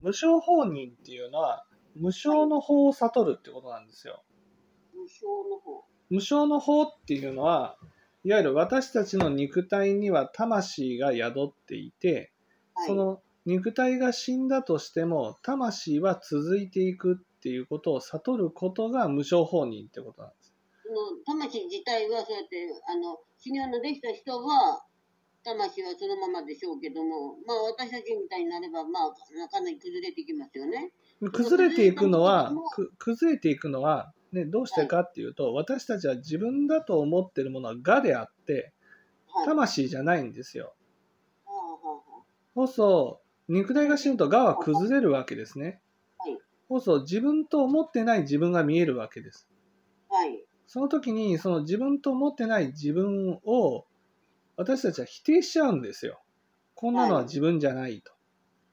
無償放任っていうのは、無償の法を悟るってことなんですよ。無償の方。無償の法っていうのは、いわゆる私たちの肉体には魂が宿っていて、はい、その肉体が死んだとしても、魂は続いていくっていうことを悟ることが無償放任ってことなんです。その魂自体はそうやってあの修行のできた人は魂はそのままでしょうけども、まあ私たちみたいになれば、まあかなり崩れてきますよね。崩れていくのは、く崩れていくのは、ね、どうしてかっていうと、私たちは自分だと思ってるものは我であって、はい。魂じゃないんですよ。はあはそうそう、肉体が死ぬと我は崩れるわけですね。はいそうそう、自分と思ってない自分が見えるわけです。はい。その時に、その自分と思ってない自分を、私たちは否定しちゃうんですよ。こんなのは自分じゃないと。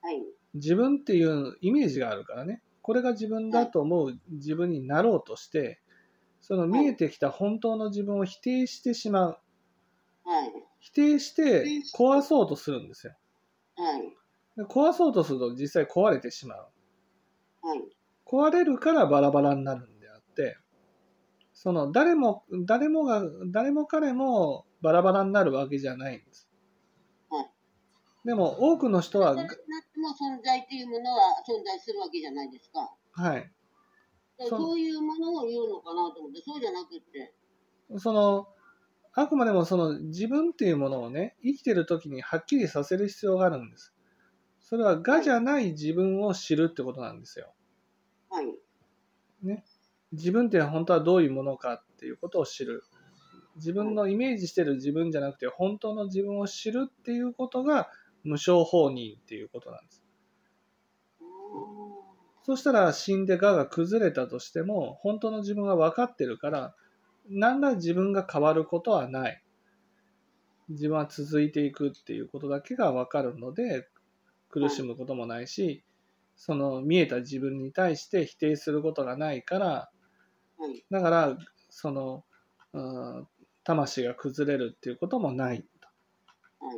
はい。自分っていうイメージがあるからね。これが自分だと思う自分になろうとして、その見えてきた本当の自分を否定してしまう。はい。否定して壊そうとするんですよ。はい。で壊そうとすると実際壊れてしまう。はい。壊れるからバラバラになるんであって、その誰も、誰もが、誰も彼もバラバラになるわけじゃないんです。はいでも多くの人は、なっても存在っていうものは存在するわけじゃないですか。はい。そういうものを言うのかなと思って、そうじゃなくって。その、あくまでもその自分っていうものをね、生きてる時にはっきりさせる必要があるんです。それは我じゃない自分を知るってことなんですよ。はい。自分って本当はどういうものかっていうことを知る。自分のイメージしてる自分じゃなくて、本当の自分を知るっていうことが無償放任っていうことなんです。そしたら死んで我が崩れたとしても、本当の自分が分かってるから、何ら自分が変わることはない。自分は続いていくっていうことだけが分かるので、苦しむこともないし、その見えた自分に対して否定することがないから、だから、その、うん魂が崩れるっていうこともないと。はい。